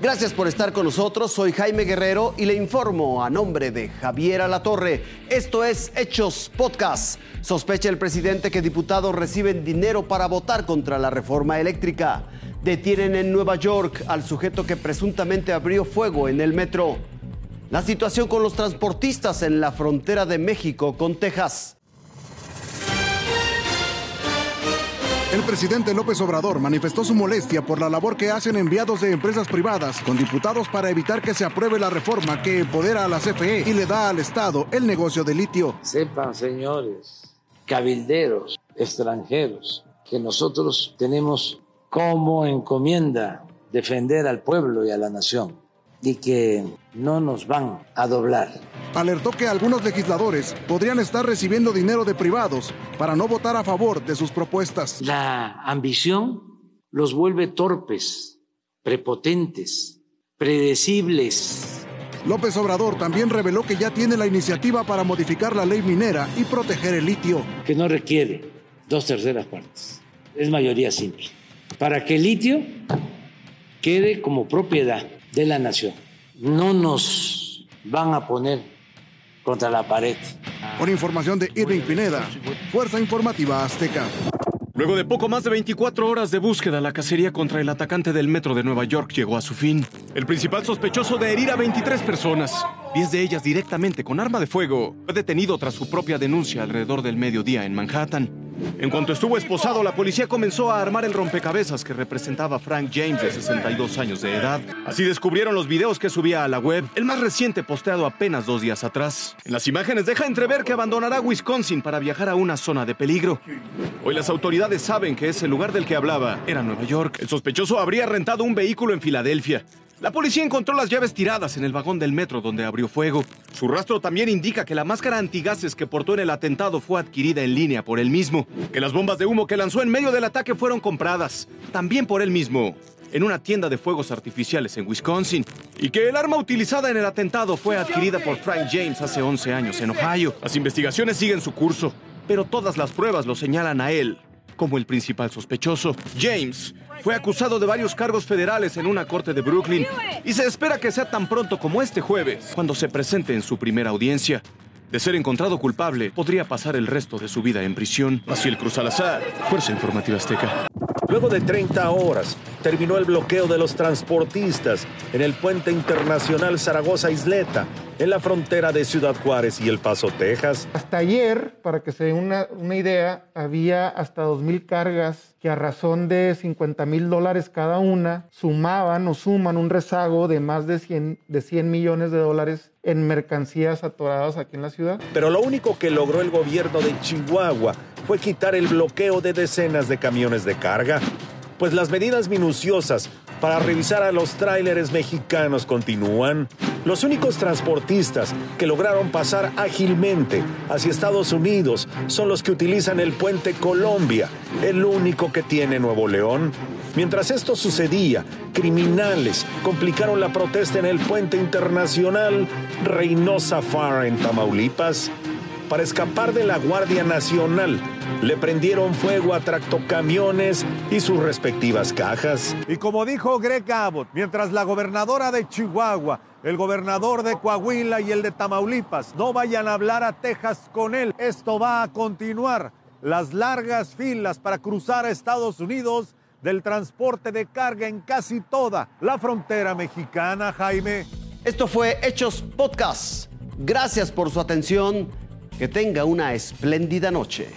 Gracias por estar con nosotros. Soy Jaime Guerrero y le informo a nombre de Javier Alatorre. Esto es Hechos Podcast. Sospecha el presidente que diputados reciben dinero para votar contra la reforma eléctrica. Detienen en Nueva York al sujeto que presuntamente abrió fuego en el metro. La situación con los transportistas en la frontera de México con Texas. El presidente López Obrador manifestó su molestia por la labor que hacen enviados de empresas privadas con diputados para evitar que se apruebe la reforma que empodera a la CFE y le da al Estado el negocio de litio. Sepan, señores, cabilderos extranjeros, que nosotros tenemos como encomienda defender al pueblo y a la nación y que no nos van a doblar. Alertó que algunos legisladores podrían estar recibiendo dinero de privados para no votar a favor de sus propuestas. La ambición los vuelve torpes, prepotentes, predecibles. López Obrador también reveló que ya tiene la iniciativa para modificar la ley minera y proteger el litio. Que no requiere dos terceras partes, es mayoría simple. Para que el litio quede como propiedad de la nación. No nos van a poner contra la pared. Con información de Irving Pineda, Fuerza Informativa Azteca. Luego de poco más de 24 horas de búsqueda, la cacería contra el atacante del metro de Nueva York llegó a su fin. El principal sospechoso de herir a 23 personas, 10 de ellas directamente con arma de fuego, fue detenido tras su propia denuncia alrededor del mediodía en Manhattan. En cuanto estuvo esposado, la policía comenzó a armar el rompecabezas que representaba a Frank James de 62 años de edad. Así descubrieron los videos que subía a la web, el más reciente posteado apenas dos días atrás. En las imágenes deja entrever que abandonará Wisconsin para viajar a una zona de peligro. Hoy las autoridades saben que ese lugar del que hablaba era Nueva York. El sospechoso habría rentado un vehículo en Filadelfia. La policía encontró las llaves tiradas en el vagón del metro donde abrió fuego. Su rastro también indica que la máscara antigases que portó en el atentado fue adquirida en línea por él mismo, que las bombas de humo que lanzó en medio del ataque fueron compradas, también por él mismo, en una tienda de fuegos artificiales en Wisconsin, y que el arma utilizada en el atentado fue adquirida por Frank James hace 11 años en Ohio. Las investigaciones siguen su curso, pero todas las pruebas lo señalan a él como el principal sospechoso. James fue acusado de varios cargos federales en una corte de Brooklyn y se espera que sea tan pronto como este jueves, cuando se presente en su primera audiencia. De ser encontrado culpable, podría pasar el resto de su vida en prisión. Así el Cruz Salazar, Fuerza Informativa Azteca. Luego de 30 horas, terminó el bloqueo de los transportistas en el puente internacional Zaragoza-Isleta en la frontera de Ciudad Juárez y El Paso, Texas. Hasta ayer, para que se den una, una idea, había hasta 2.000 cargas que a razón de 50 mil dólares cada una sumaban o suman un rezago de más de 100, de 100 millones de dólares en mercancías atoradas aquí en la ciudad. Pero lo único que logró el gobierno de Chihuahua fue quitar el bloqueo de decenas de camiones de carga, pues las medidas minuciosas para revisar a los tráileres mexicanos continúan. Los únicos transportistas que lograron pasar ágilmente hacia Estados Unidos son los que utilizan el puente Colombia, el único que tiene Nuevo León. Mientras esto sucedía, criminales complicaron la protesta en el puente internacional Reynosa Far en Tamaulipas. Para escapar de la Guardia Nacional, le prendieron fuego a tractocamiones y sus respectivas cajas. Y como dijo Greg Abbott, mientras la gobernadora de Chihuahua, el gobernador de Coahuila y el de Tamaulipas no vayan a hablar a Texas con él, esto va a continuar. Las largas filas para cruzar a Estados Unidos del transporte de carga en casi toda la frontera mexicana, Jaime. Esto fue Hechos Podcast. Gracias por su atención. Que tenga una espléndida noche.